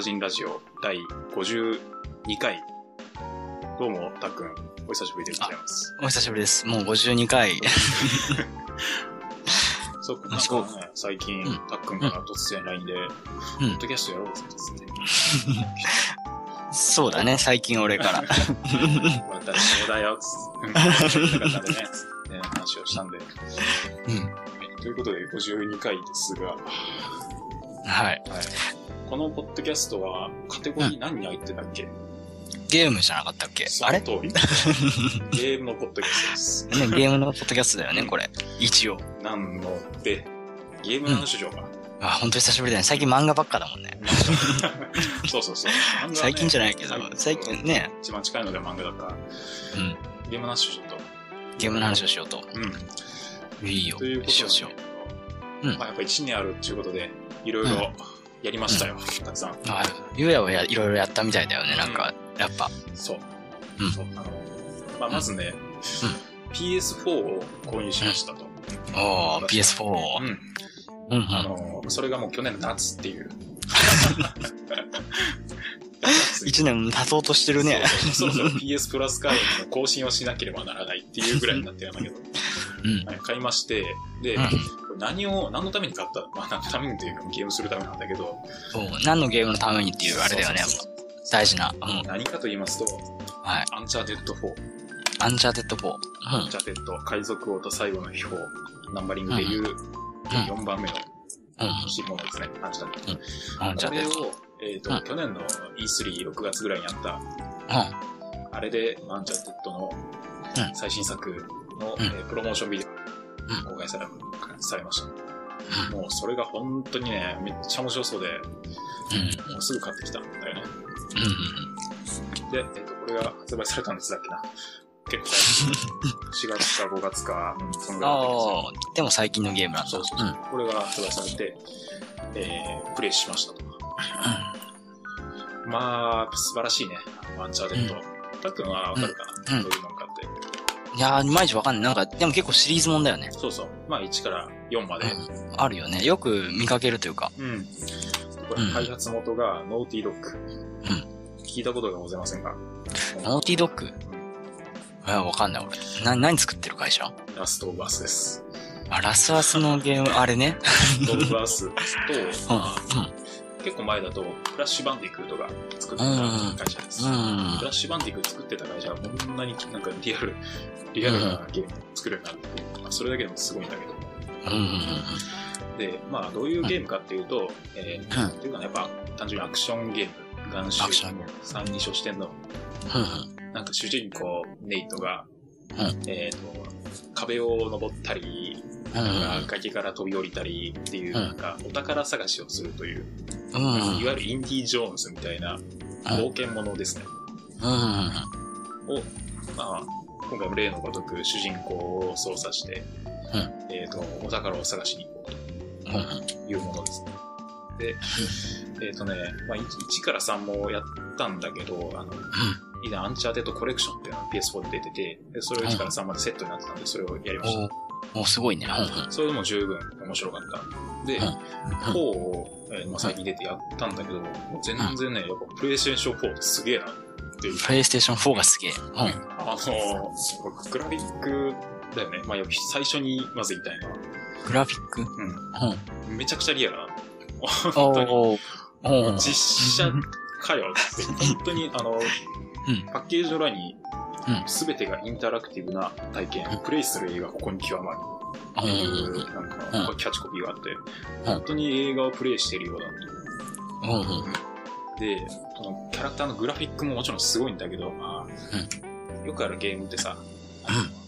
ージンラジオ第52回。どうも、たっくん、お久しぶりでございます。お久しぶりです。もう52回。そう、なんそうかね、最近うん、たっくんから突然 LINE で、ポッドキャストやろうぜって言って。そうだね、最近俺から。私もだよ、つって。うんなかったね、つってね話をしたんで。うん。ということで、52回ですが、はい。はい。このポッドキャストは、カテゴリー何に入ってたっけ、ゲームじゃなかったっけ？あれ？ゲームのポッドキャストです。ね、ゲームのポッドキャストだよね、これ。一応。なんので、ゲームの話しようか。あ、ほんと久しぶりだね。最近漫画ばっかだもんね。そうそうそう。ね最近じゃないけど、最近ね。一番近いので漫画だから、うん。ゲームの話をちょっと。ゲームの話をしようと。うん。いいよという。ことで、しようしようんまあやっぱ1年あるっていうことで、いろいろやりましたよ、たくさん。う。はい。ゆうやはやいろいろやったみたいだよね、なんか、やっぱ。そう。うんそうあのまあ、まずね、PS4 を購入しましたと。おー、PS4。うん。うんうん。あの、それがもう去年の夏っていう。一年経とうとしてるね。そうそうそろそろ PS プラス会員の更新をしなければならないっていうぐらいになってるんだけど、うん。はい買いまして、で、何を、何のために買ったまあ、何のためにというか、ゲームするためなんだけど、そう。何のゲームのためにっていうあれだよねそう。そうそう大事な。うん。何かと言いますと、はい。アンチャーテッド4、アンチャーテッド4。アンチャーテッド、海賊王と最後の秘宝、ナンバリングでいう4番目のうん。うん。欲しいものですね、アンチャーテッド。アンチャーテッド。これを、えっ、と、うん去年の E3、6月ぐらいにあった、うあれで、アンチャーテッドのうん最新作の、うんえープロモーションビデうんオ公開されされました。もうそれが本当にね、めっちゃ面白そうで、ん。うん。もうすぐ買ってきたんだよね。うん。で、えっ、と、これが発売されたんですだっけな。結構最近、4月か5月か、うん、そのぐらいだったんですよああ、でも最近のゲームなんだ。そうそうそう。これが発売されて、えー、プレイしましたと。まあ、素晴らしいね。アンチャーテッド。たっくんはわかるかな、うんどういうもんか。いやー、いまいちわかんない。なんか、でも結構シリーズもんだよね。そうそう。まあ、1から4まで。うん。あるよね。よく見かけるというか。うん。これ、うん開発元がノーティードッグ。聞いたことがございませんが。ノーティードッグいや、わかんない俺。な、何作ってる会社？ラストオブアスです。あ、ラスアスのゲーム、あれね。ラストオブアスと、うん。結構前だと、クラッシュバンディクートが作ってうんた会社です。うん。クラッシュバンディクート作ってた会社がこんなになんかリアル、リアルなゲームを作るようになるってまあ、それだけでもすごいんだけど。で、まあ、どういうゲームかっていうと、えー、うんっていうかね、やっぱ単純にアクションゲーム、ガンシュート、三人称視点の、うん。なんか主人公、ネイトが、うんえっ、と、壁を登ったり、うん。なんか崖から飛び降りたりっていう、うんなんかお宝探しをするという、うん。いわゆるインディ・ジョーンズみたいな冒険者ですね。うん。を、まあ、今回も例のごとく主人公を操作して、うんえっ、と、お宝を探しに行こううん。というものですね。で、えっ、とね、まあ、1, 1から3もやったんだけど、あの、以前アンチャーテッドコレクションっていうのが PS4 で出てて、でそれを1から3までセットになってたんで、それをやりました。おお、すごいね。うん。それでも十分面白かった。で、うん4を、えーまあ、最近出てやったんだけど、全然ね、やっぱプレイステーション4ってすげえなっていう。プレイステーション4がすげえ。うん。あの、グラフィックだよね。まあ、最初にまず言いたいのは、グラフィック？うん。めちゃくちゃリアルな。お本当に。実写かよって、本当に、あの、うんパッケージの裏にうん、すべてがインタラクティブな体験、プレイする映画ここに極まる。っていう、なんか、うんキャッチコピーがあって、ん本当に映画をプレイしているようだと。で、そのキャラクターのグラフィックももちろんすごいんだけど、まあ、よくあるゲームってさ、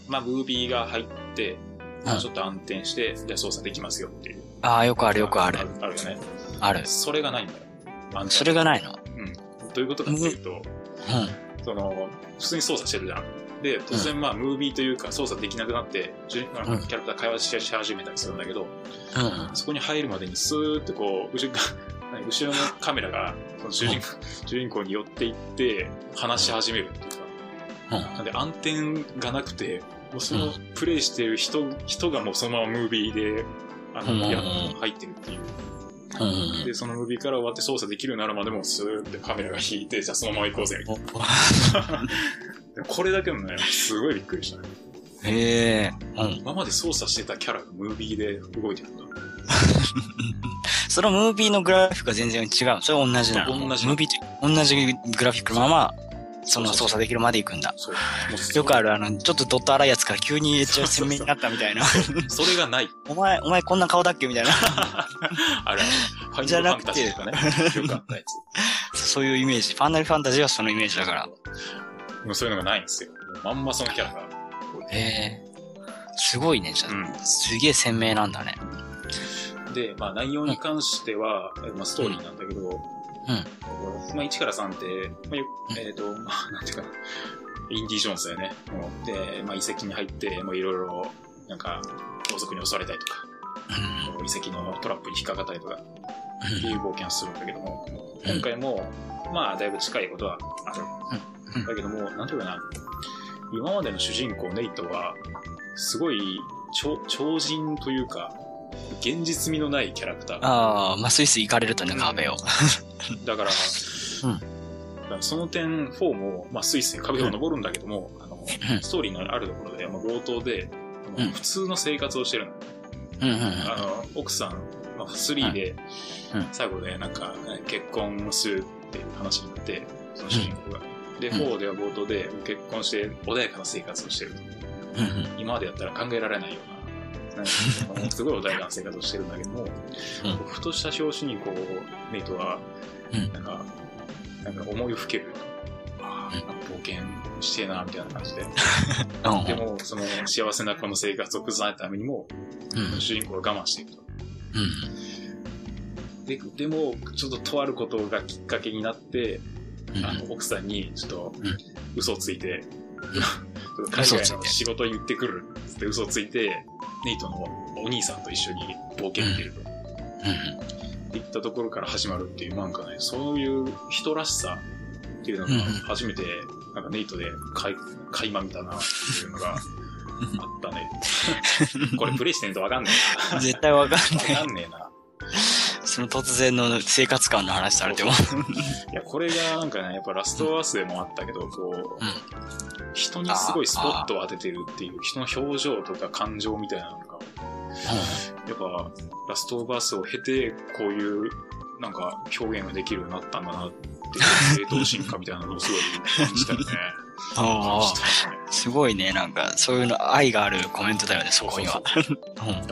まあ、ムービーが入って、まあちょっと暗転して、じゃあ操作できますよっていう。ああ、よくあるよくあるあ。あるよね。ある。それがないんだよ。それがないの？うん。どういうことかっていうと、うん。その、普通に操作してるじゃん。で、突然まあ、ムービーというか操作できなくなって、主人公のキャラクター会話し始めたりするんだけど、うん。そこに入るまでにスーってこう、後ろ 後ろのカメラが、その主人公、主人公に寄っていって、話し始めるっていうか、うん。なんで暗転がなくて、もうそのうんプレイしてる人、人がもうそのままムービーで、あの、うんや入ってるっていう。で、そのムービーから終わって操作できるようになるまでもスーってカメラが引いて、じゃあそのまま行こうぜ、みたいな。これだけでもね、すごいびっくりしたね。へえ。うん。今まで操作してたキャラがムービーで動いてるんだ。そのムービーのグラフィックが全然違う。それ同じなの同じムービーって同じグラフィックのまま、その操作できるまで行くんだ。よくある、あの、ちょっとドット荒いやつから急にめっちゃ鮮明になったみたいな。それがない。お前、お前こんな顔だっけみたいな。あれ、ファイナルファンじゃなくてタジーとかね、よくあったや そういうイメージ。ファンナルファンタジーはそのイメージだから。つ。もうそういうのがないんですよ。まんまそのキャラが。へえ。すごいね、じゃあ、うんすげえ鮮明なんだね。で、まあ内容に関しては、えまあストーリーなんだけど、うん。まあ1から3って、まあよえっ、と、まあなんていうかな、インディ・ジョーンズだよね。で、まあ遺跡に入って、もういろいろ、なんか、盗賊に襲われたりとか、うん。遺跡のトラップに引っかかったりとか、うん。っていう冒険をするんだけども、今回も、まあだいぶ近いことはある。うん。だけども、なんていうかな、今までの主人公ネイトは、すごい超超人というか、現実味のないキャラクター。ああ、まあ、スイスイ行かれるとね、壁を。だから、うん。その点4も、まあ、スイスイ壁を登るんだけども、あのうんストーリーのあるところで、まあ、強盗で、普通の生活をしてるの。あの、奥さん、まあ、3でうん、最後でなんか、結婚するっていう話になって、その主人公が。で、うん。4では冒頭で結婚して穏やかな生活をしてると。今までやったら考えられないような、なんかすごい穏やかな生活をしてるんだけども、ふとした表紙にこう、メイトは、うん。なんか、なんか思いをふける。ああ、冒険してえな、みたいな感じで。うん。でも、その幸せなこの生活を崩さないためにも、うん。主人公は我慢していくと。うん。で、でも、ちょっととあることがきっかけになって、うん。あの、奥さんに、ちょっとうん、嘘をついて、海外の仕事に行ってくるって嘘をついて、ネイトのお兄さんと一緒に冒険に出ると。っていったところから始まるっていう、なんかね、そういう人らしさっていうのがうんうん初めて、なんかネイトで垣垣間見たなっていうのがあったね。これプレイしてんとわかんねえうん。絶対わかんな。ない。わかんねえな。その突然の生活感の話されても。いや、これがなんかね、やっぱラストアースでもあったけど、こう、うん人にすごいスポットを当ててるっていう、人の表情とか感情みたいなのが、やっぱ、ラストオブアースを経て、こういう、なんか、表現ができるようになったんだなっていう、正統進化みたいなのをすごい感じたよね。感 ああ、すごいね、なんか、そういうの、愛があるコメントだよね、そこには。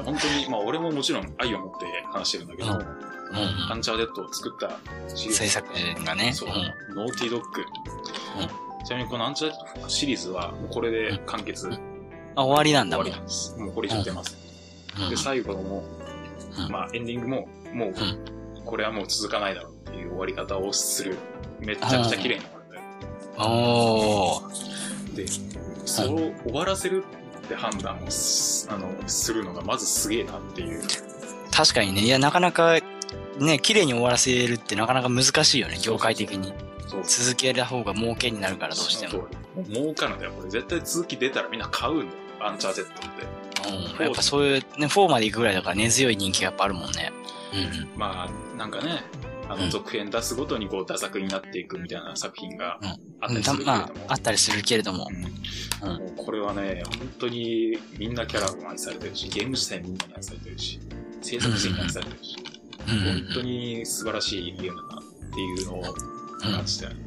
本当に、まあ俺ももちろん愛を持って話してるんだけど、うんアンチャーテッドを作った制作陣がね。そううん、ノーティードッグ。ちなみにこのアンチャーテッドシリーズは、もうこれで完結、終あ、終わりなんだわもん。りなんです。もうこれ以上出ません。うんで、最後も、うんまあエンディングも、もう、これはもう続かないだろうっていう終わり方をする。めっちゃくちゃ綺麗に終わるんだよ。おー。で、それを終わらせるって判断をすあのするのがまずすげえなっていう。確かにね、いや、なかなか、ね、綺麗に終わらせるってなかなか難しいよね、業界的に。そう続けた方が儲けになるから、どうしても。儲かるんだよ。これ絶対続き出たらみんな買うんだよ。アンチャーテッドって。うん。やっぱそういう、ね、4まで行くぐらいだから根強い人気がやっぱあるもんね。うん。まあ、なんかね、あの、うん続編出すごとにこう、駄作になっていくみたいな作品がうんあったりするけれども。あ、あったりするけれども。うんうんもうこれはね、本当にみんなキャラも愛されてるし、ゲーム自体みんなに愛されてるし、制作陣に愛されてるし、うん本当に素晴らしいゲームだなっていうのを感じたよね。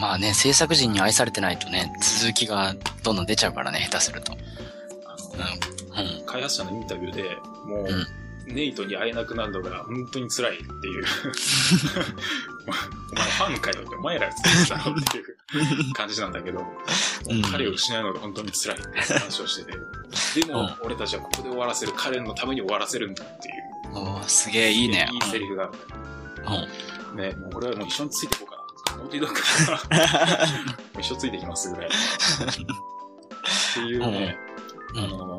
まあね、制作陣に愛されてないとね、続きがどんどん出ちゃうからね、下手すると。あうん。うん。の、開発者のインタビューで、もう、うんネイトに会えなくなるのが本当に辛いっていう。お前ファンかよって、お前ら作ってたろっていう感じなんだけど、彼を失うのが本当に辛いって話をしてて、でも、うん俺たちはここで終わらせる、彼のために終わらせるんだっていう。おーすげえいいね。いいセリフがあるうん。ね。もう俺はもう一緒についていこうかな。ノーティードッグ一緒ついてきますぐらい。っていうね、うんあの、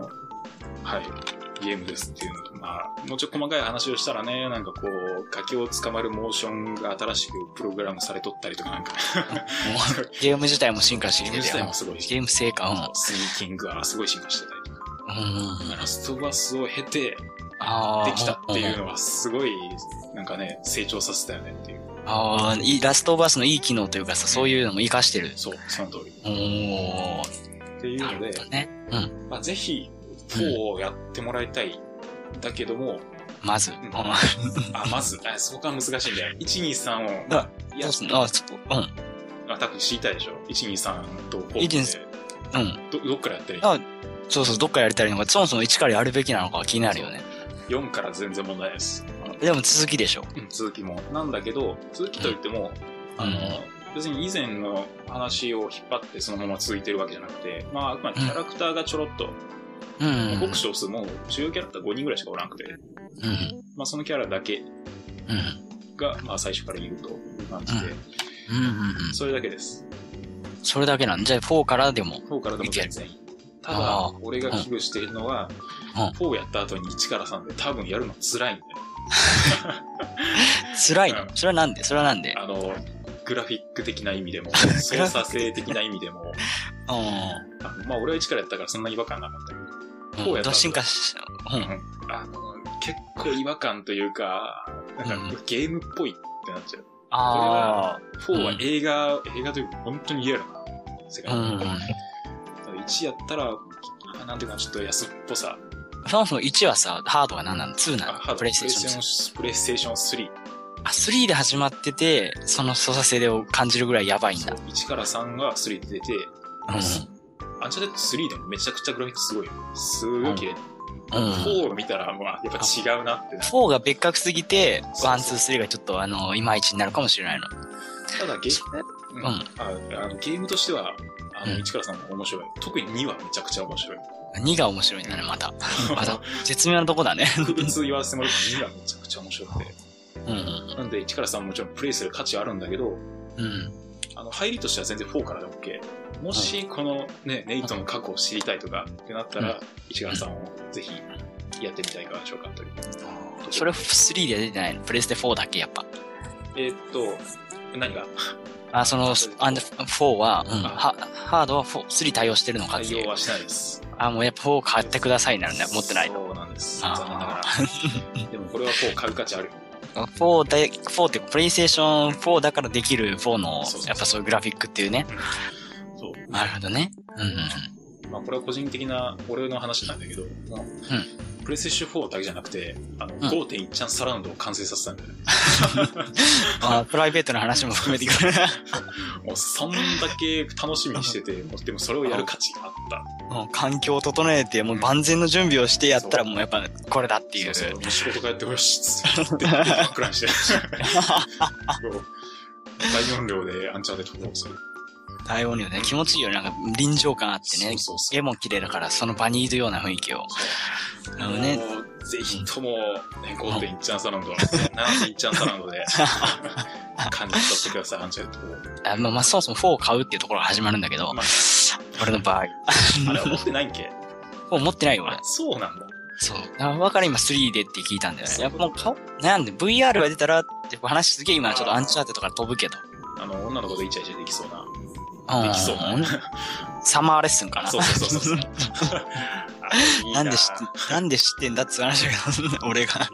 はい、ゲームですっていうのと、まあ、もうちょっと細かい話をしたらね、なんかこう、崖を捕まるモーションが新しくプログラムされとったりとかなんか、ゲーム自体も進化してきてゲーム自体も。すごいし、ゲーム性か、スニーキングがすごい進化してたりとか、うん。うん。ラストバスを経て。できたっていうの。のはすごい、なんかね、成長させたよねっていう。ああ、いいラストオブアスのいい機能というかさ、そういうのも活かしてる。そう、その通り。おー。っていうのでね。うん。まあ、ぜひ、4をやってもらいたい。だけども、まず。んうんあ、まず、あそこが難しいんだよ。1、2、3を、あいやあ、そこ。うん。あ、多分知りたいでしょ ?1、2、3と4 1って、うん。ど、どっからやったらいい？あそうそう、どっからやりたいのか、そもそも1からやるべきなのかは気になるよね。?4 から全然問題です。でも続きでしょ。うん続きも。なんだけど、続きといっても、あの、別に以前の話を引っ張ってそのまま続いてるわけじゃなくて、まあ、あくまでキャラクターがちょろっと、うん。僕少数もう主要キャラクター5人ぐらいしかおらんくて、うん。まあそのキャラだけうん。が、まあ最初からいるという感じで、うん。うん。うん。それだけです。それだけなん？じゃあ4からでも。4からでも全然いい。たあだー、俺が危惧しているのは、うん4やった後に1から3で多分やるの辛いんだよ。辛いの？うんそれはなんで？それはなんで？あの、グラフィック的な意味でも、操作性的な意味でも、うあのまあ俺は1からやったからそんな違和感なかったけど、ん。4やった後進化し、うん。あの、結構違和感というか、なんかゲームっぽいってなっちゃう。あ4は映画、映画というか本当にリアルな世あ。うん。界だ1やったら、あなんていうかちょっと安っぽさ。そもそも1はさ、ハードは何なの ?2 なの？プレイステーション2。プレイステーション3。あ、3で始まってて、その操作性を感じるぐらいやばいんだ。1から3が3で出て、うん。アンチャーテッド3でもめちゃくちゃグラフィックすごいよ。すごい綺麗。うん。4を見たら、まあ、やっぱ違うなってなる。4が別格すぎて、そう1、2、3がちょっとあの、いまいちになるかもしれないの。ただゲ,、うんんああのゲームとしては、あのうん1から3も面白い。特に2はめちゃくちゃ面白い。2が面白いんだね、また。また、絶妙なとこだね。特別言わせてもらうと2がめちゃくちゃ面白くて。うん。なんで1から3ももちろんプレイする価値はあるんだけど、うん。あの、入りとしては全然4からで OK。もし、このね、ネイトの過去を知りたいとかってなったら、1から3をぜひやってみたらいかがでしょうかという。それ3で出てないの？プレステ4だっけ、やっぱ。えーっと、何が？あ、その、あん4は、うん、あはハードは4 3対応してるのかっていう。対応はしないです。あ、もうやっぱ4買ってくださいなるね。持ってないと。そうなんです。残念ながら。でもこれは4買う価値あるよ。4で、4ってプレイステーション4だからできる4のやっぱそういうグラフィックっていうね。そう。なるほどね。うんうんまあこれは個人的な俺の話なんだけど、もうプレイステーション4だけじゃなくて、あの、ん5.1ちゃんサラウンドを完成させたんだよね。あプライベートな話も含めていく。もうそんだけ楽しみにしてて、もうでもそれをやる価値があった。もう環境を整えて、もう万全の準備をしてやったらもうやっぱこれだっていう。そうそう。仕事帰ってよし、つって、真っ暗にして。大音量でアンチャーテッド4をする。大音量で気持ちいいよね。なんか臨場感あってね。そうそうそう絵も綺麗だから、その場にいるような雰囲気を。なるほどね。もうぜひとも、ね、5.1ちゃんサラウンド、7.1ちゃんサラウンドで、感じ取ってください、アンチャーテッド4。あまあ、まあ、そもそも4を買うっていうところが始まるんだけど、まあ俺の場合。あれは持ってないんけ？4持ってないよ、俺あ。そうなんだ。そう。だから今3でって聞いたんだよね。やっぱもう買おう。悩んで、VR が出たらって話すげえ今ちょっとアンチャーテッドから飛ぶけど。あの、女の子とイチャイチャできそうな。うんできそうな。サマーレッスンかな。そうそうそうそう。なんで知って、なんで知ってんだっつう話だけど、俺が。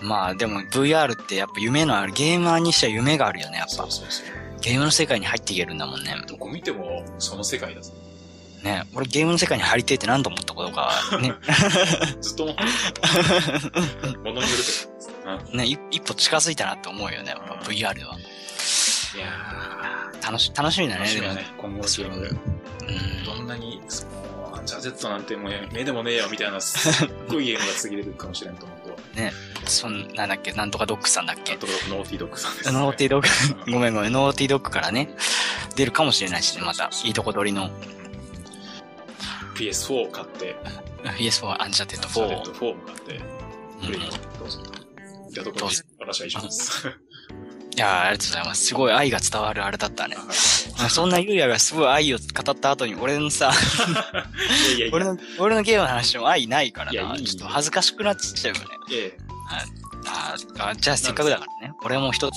まあでも VR ってやっぱ夢のある、ゲーマーにしては夢があるよね、やっぱそう。そうそう。ゲームの世界に入っていけるんだもんね。どこ見てもその世界だぞ。ね、俺ゲームの世界に入りてえって何度思ったことか、ね、ずっと思ってる。ものによるけど。うんね、一一歩近づいたなって思うよね、やっぱ VR では。いや楽し、楽しみー、だね、楽しみだね。今後のゲームで。うん。どんなに、その、アンチャーテッドなんてもう目でもねえよみたいな、すっごいゲームが次出てくるかもしれんと思うと。そん、なんだっけ、なんとかドッグさんだっけ？あ。とノーティードッグさんです、ね。ノーティードッうんグ、ごめんごめん、ノーティードッグからね、出るかもしれないしね、また。いいとこ取りの PS4 を買って、PS4 アンチャーテッドアンチャーテッ4。ド4も買って、プレイにどうぞ。じゃあどこにどうぞ私は以上です。いやーありがとうございます。すごい愛が伝わるあれだったね。はいそんなゆうやがすごい愛を語った後に、俺のさ、いやいやいや、俺の、俺のゲームの話も愛ないからな。ちょっと恥ずかしくなっちゃうよね。ああじゃあせっかくだからね。俺も一つ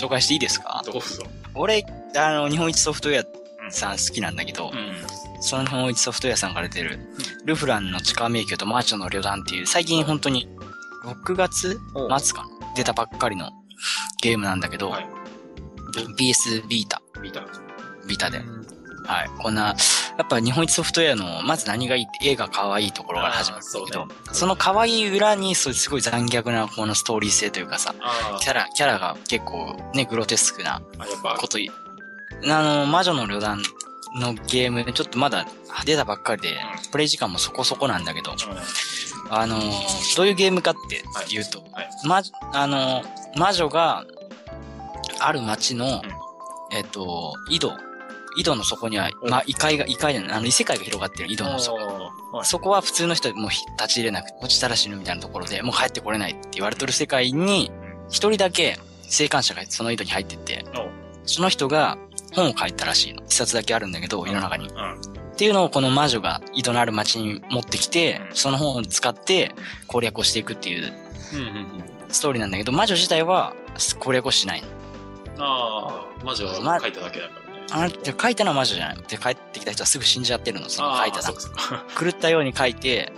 紹介していいですか？どうぞ。俺、あの、日本一ソフトウェアさん好きなんだけど、うん。その日本一ソフトウェアさんから出てる、ルフランの地下迷宮とマーチョの旅団っていう、最近本当に6月末かな出たばっかりのゲームなんだけど、はい。PS ビータ、見た。ビータで。うん。はい。こんな、やっぱ日本一ソフトウェアの、まず何がいいって絵が可愛いところから始まるけど、そうね。その可愛い裏に、そうすごい残虐なこのストーリー性というかさ、あキャラ、キャラが結構ね、グロテスクなことい、あの、魔女の旅団のゲーム、ちょっとまだ出たばっかりで、プレイ時間もそこそこなんだけど、うん。あの、どういうゲームかって言うと、はい。ま、あの、魔女が、ある町の、えっと、井戸、井戸の底には、おまあ、異界が、異界じゃない、あの、異世界が広がってる井戸の底。はいそこは普通の人もう立ち入れなくて、落ちたら死ぬみたいなところで、もう帰ってこれないって言われてる世界に、一人だけ生還者がその井戸に入ってって、その人が本を書いたらしいの。一冊だけあるんだけど、世の中に。うん。っていうのをこの魔女が井戸のある町に持ってきて、うんその本を使って攻略をしていくっていう。ストーリーなんだけど、魔女自体は攻略をしないの。ああ、魔女は書いただけだからね。あで書いたのは魔女じゃない。で、帰ってきた人はすぐ死んじゃってるの、その書いたああ、だそうかそうか。狂ったように書いて、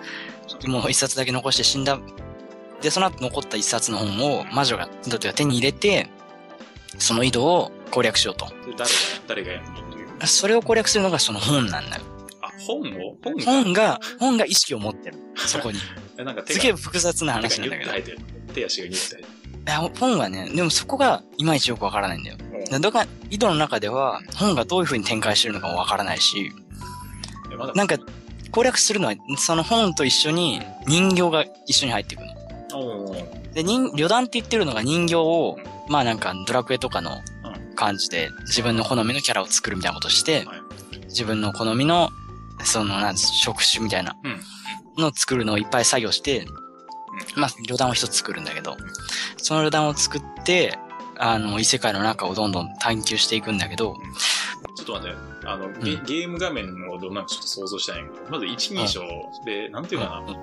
もう一冊だけ残して死んだ。で、その後残った一冊の本を魔女が、だって手に入れて、その井戸を攻略しようと。で誰が、誰がやるの。それを攻略するのがその本なんだよ。あ、本を？本が？本が、本が意識を持ってる。そこに。えなんか手すが、げえ複雑な話手なんだけど。手足がニュッて入ってる。や、本はね、でもそこがいまいちよくわからないんだよ。でどっか、井戸の中では本がどういう風に展開してるのかもわからないし、えまだなんか攻略するのはその本と一緒に人形が一緒に入ってくるの。で、人、旅団って言ってるのが人形を、まあなんかドラクエとかの感じで自分の好みのキャラを作るみたいなことして、はい自分の好みの、その、なんつ職種みたいなうん。のを作るのをいっぱい作業して、まあ、旅団を一つ作るんだけど、その旅団を作って、あの、異世界の中をどんどん探求していくんだけど、ちょっと待って、あの、ゲうんゲーム画面をどんなのかちょっと想像したいんやけど、まず一人称で、なんていうかな、うんうん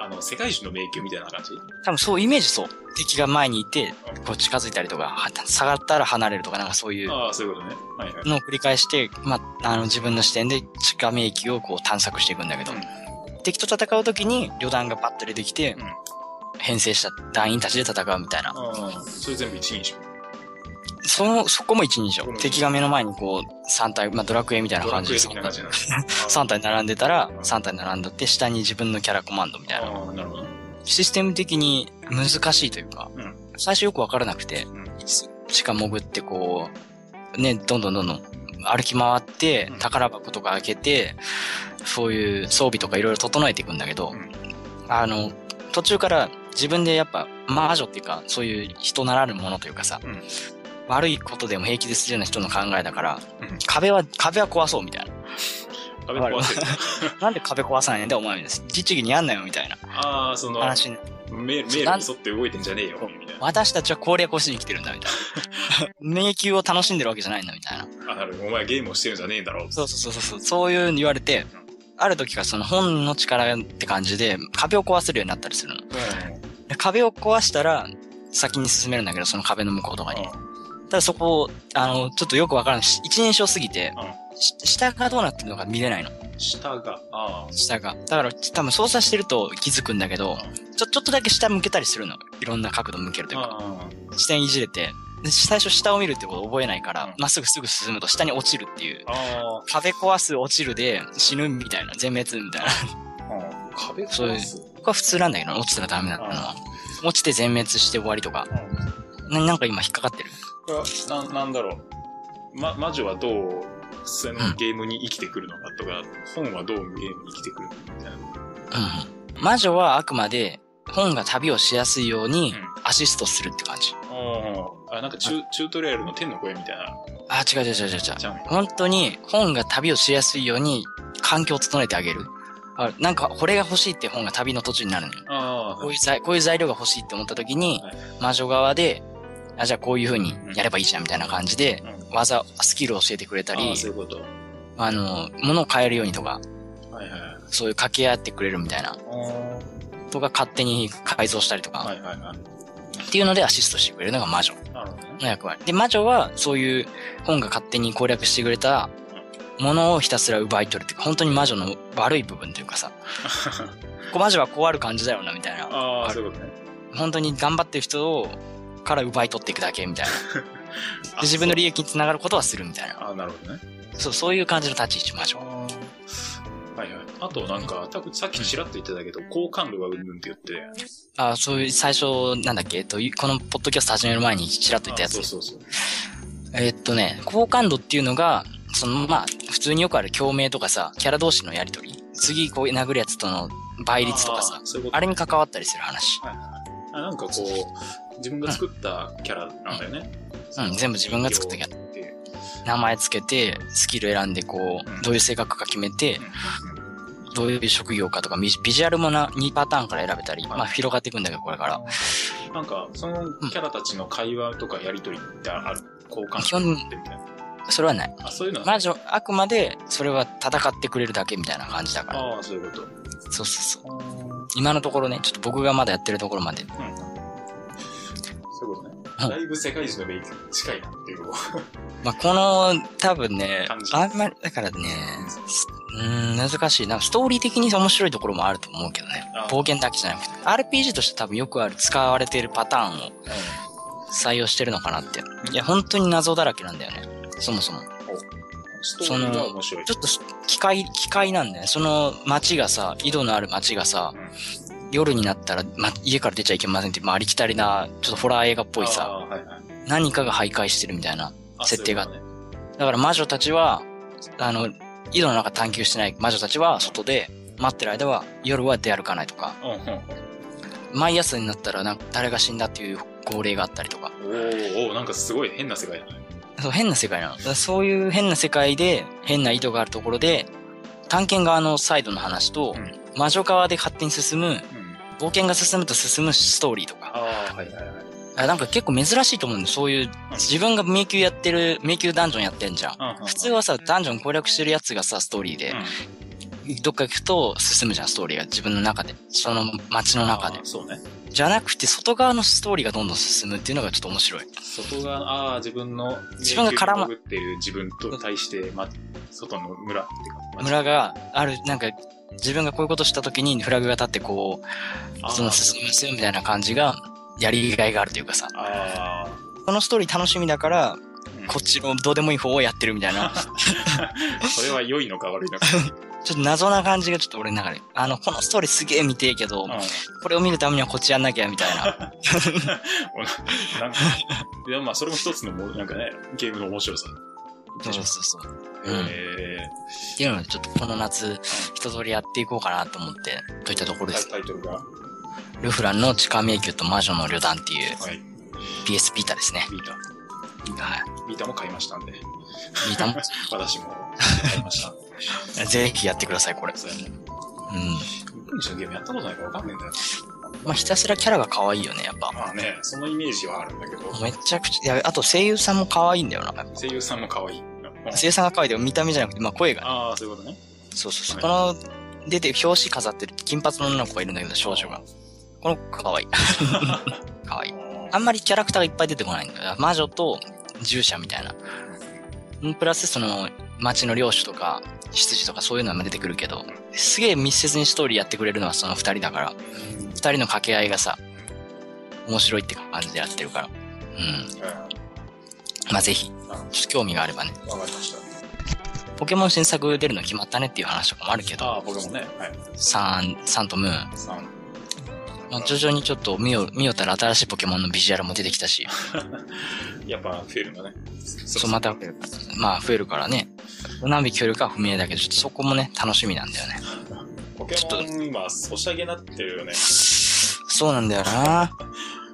あの、世界中の迷宮みたいな感じ？多分そうイメージそう。敵が前にいて、こう近づいたりとか、は下がったら離れるとか、なんかそういうああ、そういうことね。はいはい。のを繰り返して、まあ、あの、自分の視点で地下迷宮をこう探索していくんだけど、うん敵と戦う時に旅団がパッと出てきて、うん編成した団員たちで戦うみたいな。ああ、それ全部一人称？その、そこも一人称そこ。も敵が目の前にこう、3体、まあ、ドラクエみたいな感じで的な感じなんです。3体並んでたらうん、3体並んどって、下に自分のキャラコマンドみたいな。なるほど。システム的に難しいというか、うん最初よくわからなくて、うん地下潜ってこう、ね、どんどんどんどん歩き回ってうん、宝箱とか開けて、そういう装備とかいろいろ整えていくんだけど、うんあの、途中から自分でやっぱ魔女っていうか、そういう人ならぬものというかさ、うん悪いことでも平気でするような人の考えだから、うん壁は、壁は壊そうみたいな。壁壊せる。なんで壁壊さないんだよ、お前みたいな。律儀にやんなよ、みたいなああ、その、話に。メメールに沿って動いてんじゃねえよ、みたいな。私たちは攻略をしに来てるんだ、みたいな。迷宮を楽しんでるわけじゃないんだ、みたいな。あ、なるほど。お前ゲームをしてるんじゃねえんだろう。そうそうそうそう。そういうの言われて、ある時からその本の力って感じで壁を壊せるようになったりするの。で壁を壊したら先に進めるんだけど、その壁の向こうとかに。ただそこを、あの、ちょっとよくわからない。し一人称すぎて、し下がどうなってるのか見れないの。うん。下が、ああ。下が。だから多分操作してると気づくんだけど、ちょ、ちょっとだけ下向けたりするの。いろんな角度向けるというか。あ視点いじれて、で最初下を見るってことを覚えないからうん、まっすぐすぐ進むと下に落ちるっていう。あ。あ壁壊す落ちるで死ぬみたいな、全滅みたいな。あ。壁壊す？ここは普通なんだけど、落ちたらダメだったのは。落ちて全滅して終わりとか。ななんか今引っかかってる。これはな、なんだろう。ま、魔女はどう、そのゲームに生きてくるのかとか、本はどうゲームに生きてくるのかみたいな。うん。魔女はあくまで本が旅をしやすいようにうんアシストするって感じ。ああ。あ、なんかチュチュートリアルの天の声みたいな。あ、違う違う違う違う違う。本当に本が旅をしやすいように環境を整えてあげる。あなんか、これが欲しいって本が旅の途中になるのよ。こういう材、こういう材料が欲しいって思った時にはい、魔女側で、あ、じゃあこういう風にやればいいじゃんみたいな感じで、うん技、スキルを教えてくれたりあういうこと。あの、物を変えるようにとか、はいはいはい。そういう掛け合ってくれるみたいな、あとか勝手に改造したりとあ。か、はいはいはい。っていうのでアシストしてくれるのが魔女なるほどね。の役割。で、魔女はそういう本が勝手に攻略してくれた物をひたすら奪い取るっていうか、本当に魔女の悪い部分というかさ、魔女はこうある感じだよな、みたいな。ああ、あそういうことね。本当に頑張ってる人を、から奪い取っていくだけみたいな。であ自分の利益につながることはするみたいな。ああ、なるほどね。そう、そういう感じの立ち位置、魔女。はいはい。あとなんか、多分さっきちらっと言ってたけど、好感度がうんぬんって言って、あそういう最初、なんだっけ、えっと、このポッドキャスト始める前にちらっと言ったやつあ。そうそうそう。えっとね、好感度っていうのが、その、まあ、普通によくある共鳴とかさ、キャラ同士のやりとり。次、こう殴るやつとの倍率とかさあー、そういうことあれに関わったりする話。はいはいあなんかこう、自分が作ったキャラなんだよね。うん、全部自分が作ったキャラ。名前つけて、スキル選んで、こうんう、どういう性格か決めてう、んどういう職業かとか、ビビジュアルもな、2パターンから選べたり、はいまあ、広がっていくんだけど、これから。なんか、そのキャラたちの会話とかやりとりってある？交換基本ってみたいな。それはない。あ、そういうの？は魔女、あくまで、それは戦ってくれるだけみたいな感じだから。ああ、そういうこと。そうそうそう。うん。今のところね、ちょっと僕がまだやってるところまで。そういうことね。うんだいぶ世界一のメイク近いなっていう。まあ、この、多分ねあんまり、だからね、すうーん、難しいな。ストーリー的に面白いところもあると思うけどねあ。冒険だけじゃなくて。RPG として多分よくある、使われているパターンを採用してるのかなって。いや、本当に謎だらけなんだよね。そもそも。ストーリーが面白い。ちょっと機械、機械なんだよね。その街がさ、井戸のある街がさ、夜になったら、ま、家から出ちゃいけませんって、まあ、ありきたりな、ちょっとホラー映画っぽいさ、はいはい何かが徘徊してるみたいな。あ設定がそういうこだから魔女たちは、あの、井戸の中探求してない魔女たちは外で待ってる間は夜は出歩かないとか、毎朝になったらなんか誰が死んだっていう号令があったりとか、おーおーなんかすごい変な世界だね。そう変な世界なの。そういう変な世界で変な井戸があるところで、探検側のサイドの話と、うん魔女側で勝手に進む、うん。冒険が進むと進むストーリーとか。ああ、はいはいはい。あなんか結構珍しいと思うんだよ。そういう、自分が迷宮やってる、迷宮ダンジョンやってんじゃん。普通はさ、ダンジョン攻略してるやつがさ、ストーリーで、どっか行くと進むじゃん、ストーリーが自分の中で。その街の中で。そうね。じゃなくて、外側のストーリーがどんどん進むっていうのがちょっと面白い。外側、ああ、自分の、自分が絡まっている自分と対して、ま、外の村っていうか、ま村がある、なんか、自分がこういうことした時にフラグが立ってこう、その進みますよみたいな感じが、やりがいがあるというかさ。あこのストーリー楽しみだから、こっちのどうでもいい方をやってるみたいな。それは良いのか悪いのか。ちょっと謎な感じがちょっと俺の中で。あの、このストーリーすげえ見てえけど、うんこれを見るためにはこっちやんなきゃみたいな。なんか、いやまあ、それも一つのもう、なんかね、ゲームの面白さ。そうそうそう。うん。えっていうので、ちょっとこの夏、一通りやっていこうかなと思って、といったところー、です。タイトルが、はルフランの地下迷宮と魔女の旅団っていうい、PS ビータですね。ビータ。はビータも買いましたんで、い。ビータも、私も買いました。ぜひやってください、これ。そうやね。うん。日本一のゲームやったことないからわかんないんだよまあ、ひたすらキャラが可愛いよね、やっぱ。な。まあね、そのイメージはあるんだけど、めちゃくちゃ、いや、あと声優さんも可愛いんだよな。声優さんも可愛い。うん声優さんが可愛いでも見た目じゃなくて、まあ声が。ああ、そういうことね。そうそうそう。この、出て、表紙飾ってる金髪の女の子がいるんだけど、少女が。この子可愛い。可愛い。あんまりキャラクターがいっぱい出てこないんだよ。魔女と従者みたいな。んプラスその、街の領主とか、執事とかそういうのは出てくるけど、すげえ密接にストーリーやってくれるのはその二人だから、二人の掛け合いがさ、面白いって感じでやってるから。うん。うんまあぜひ、ちょっと興味があればね。わかりました。ポケモン新作出るの決まったねっていう話とかもあるけど、ああ、ポケモンね。はい。サン、サンとムーン。三。まあ、徐々にちょっと見よ、見よったら新しいポケモンのビジュアルも出てきたし、やっぱ増えるんだね。そうまた、まあ増えるからね。何匹増えるかは不明だけど、ちょっとそこもね、楽しみなんだよね。ポケモン今、ソシャゲなってるよね。そうなんだよな。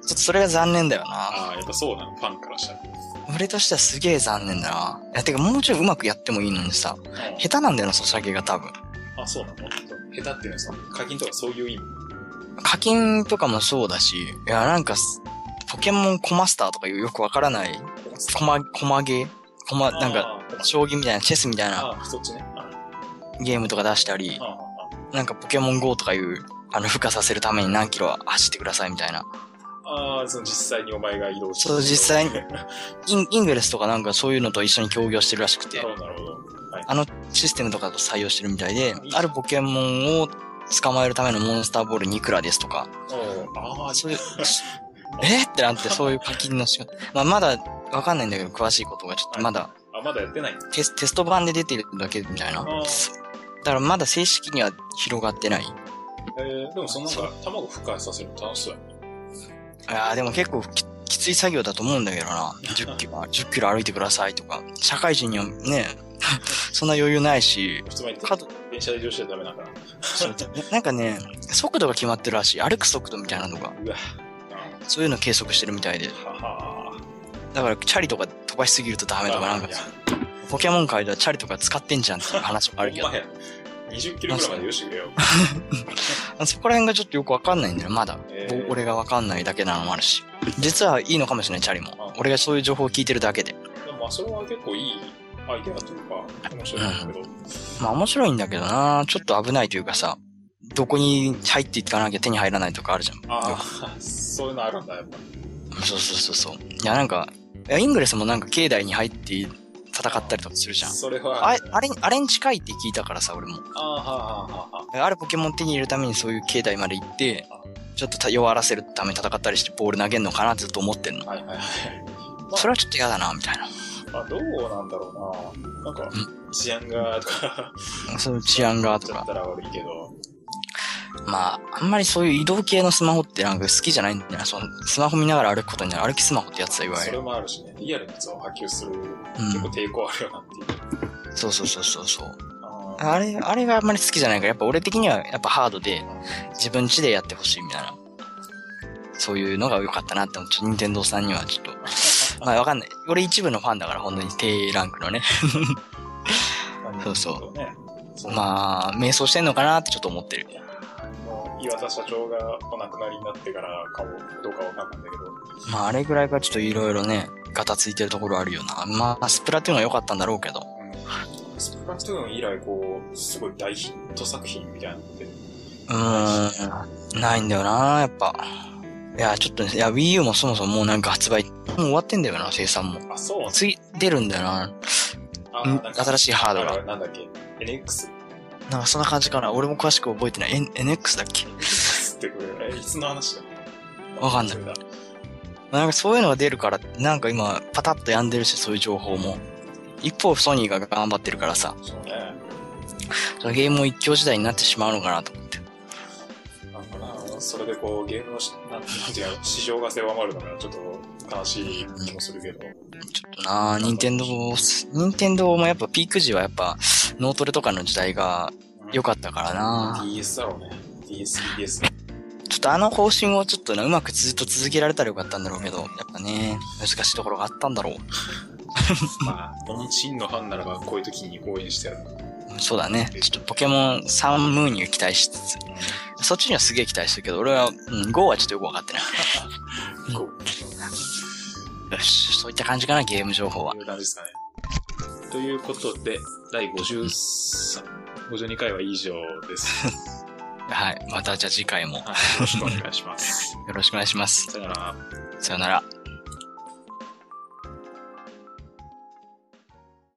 ちょっとそれが残念だよな。ああ、やっぱそうなの、ファンからしたら。俺としてはすげえ残念だな。いや、てかもうちょいうまくやってもいいのにさ、うん下手なんだよな、ソシャゲが多分。あ、そうなの？下手っていうのはさ、課金とかそういう意味？課金とかもそうだし、いや、なんかす、ポケモンコマスターとかいうよくわからない、コマ、コマゲー？コマ、なんか、将棋みたいな、チェスみたいなああ、そっちね。あゲームとか出したりなんかポケモン GO とかいう、あの、孵化させるために何キロ走ってくださいみたいな。あ、ああその実際にお前が移動して。そう実際になるイン、イングレスとかなんかそういうのと一緒に協業してるらしくて、ほど、なるほど。あのシステムとかと採用してるみたいで、あるポケモンを捕まえるためのモンスターボールにいくらですとか、ああ、そういう、え？ーってなってそういう課金の仕方。まあまだわかんないんだけど、詳しいことがちょっとまだあ、まだやってないテステスト版で出てるだけみたいな。だあからまだ正式には広がってない。えー、でもそのなんか、卵孵化させるの楽しそうやね。ああ、でも結構ききつい作業だと思うんだけどな。10キロ、10キロ歩いてくださいとか。社会人にはね、そんな余裕ないし、普通にかと電車で移動しちゃダメだから。なんかね、速度が決まってるらしい。歩く速度みたいなのが。そういうの計測してるみたいで。だから、チャリとか飛ばしすぎるとダメとかなんかいや、ポケモン界ではチャリとか使ってんじゃんっていう話もあるけど。20キロぐらいまで許してくれよ。そこら辺がちょっとよくわかんないんだよ、まだ。えーぼ俺がわかんないだけなのもあるし。実はいいのかもしれない、チャリもあ。俺がそういう情報を聞いてるだけで。でもまあ、それは結構いいアイデアというか、面白いんだけど。まあ面白いんだけどなちょっと危ないというかさ、どこに入っていかなきゃ手に入らないとかあるじゃん。ああ、そういうのあるんだ、やっぱ。そうそうそうそう。いやなんか、イングレスもなんか境内に入って戦ったりとかするじゃん。それは、ああれ、あれに近いって聞いたからさ、俺も。ああ、はあ、はあ、はあ。あるポケモン手に入れるためにそういう境内まで行って、ちょっと弱らせるために戦ったりしてボール投げんのかなってずっと思ってんの。はいはいはい。まそれはちょっと嫌だな、みたいな。あ、まあ、どうなんだろうな。なんか、治安が、とか、そう治安がとか。ちゃったら悪いけど。まあ、あんまりそういう移動系のスマホってなんか好きじゃないんだよな。そのスマホ見ながら歩くことになる歩きスマホってやつだ、いわゆる。それもあるしね、リアルなやつを波及する、うん結構抵抗あるよなっていう。そうそうそうそうそう。あれ、あれがあんまり好きじゃないから、やっぱ俺的にはやっぱハードで自分家でやってほしいみたいな。そういうのが良かったなって思う。ちょっと任天堂さんにはちょっと。まあわかんない。俺一部のファンだから、本当に低ランクのね。そうそうね。そうまあ、迷走してんのかなってちょっと思ってる。岩田社長がお亡くなりになってからかも、どうかわかんないんだけど。まあ、あれぐらいがちょっといろいろね、ガタついてるところあるよな。まあ、スプラトゥーンは良かったんだろうけど。うん。スプラトゥーン以来、こう、すごい大ヒット作品みたいなのって、うーん、ないんだよな、やっぱ。いや、ちょっとね、いや、Wii U もそもそももうなんか発売、もう終わってんだよな、生産も。あ、そう次、出るんだよな。新しいハードがあなんだっけ ?NX? なんかそんな感じかな。俺も詳しく覚えてない。N、NX だっけ？ってこれ、えいつの話だわかんないなんかそういうのが出るから、なんか今、パタッと病んでるし、そういう情報も。一方、ソニーが頑張ってるからさ、そうね。そのゲームも一強時代になってしまうのかなと思って。なんかな、それでこう、ゲームのし、なんなんていうの、市場が狭まるのがちょっと悲しい気もするけど。ちょっとな任天堂、任天堂もやっぱピーク時はやっぱ、脳トレとかの時代が良かったからな DS だろうね。DS、DS。ちょっとあの方針をちょっとね、うまくずっと続けられたらよかったんだろうけど、やっぱね、難しいところがあったんだろう。まあ、この真のファンならばこういう時に応援してやる。そうだね。ちょっとポケモンサンムーンには期待しつつ、そっちにはすげえ期待してるけど、俺は、うん、GO はちょっとよくわかってない。よし、そういった感じかな、ゲーム情報はこう。いう感じですかね。ということで、第53、52回は以上です。はい。またじゃあ次回もよはい、よろしくお願いします。ろしくお願いします。さよなら。さよなら。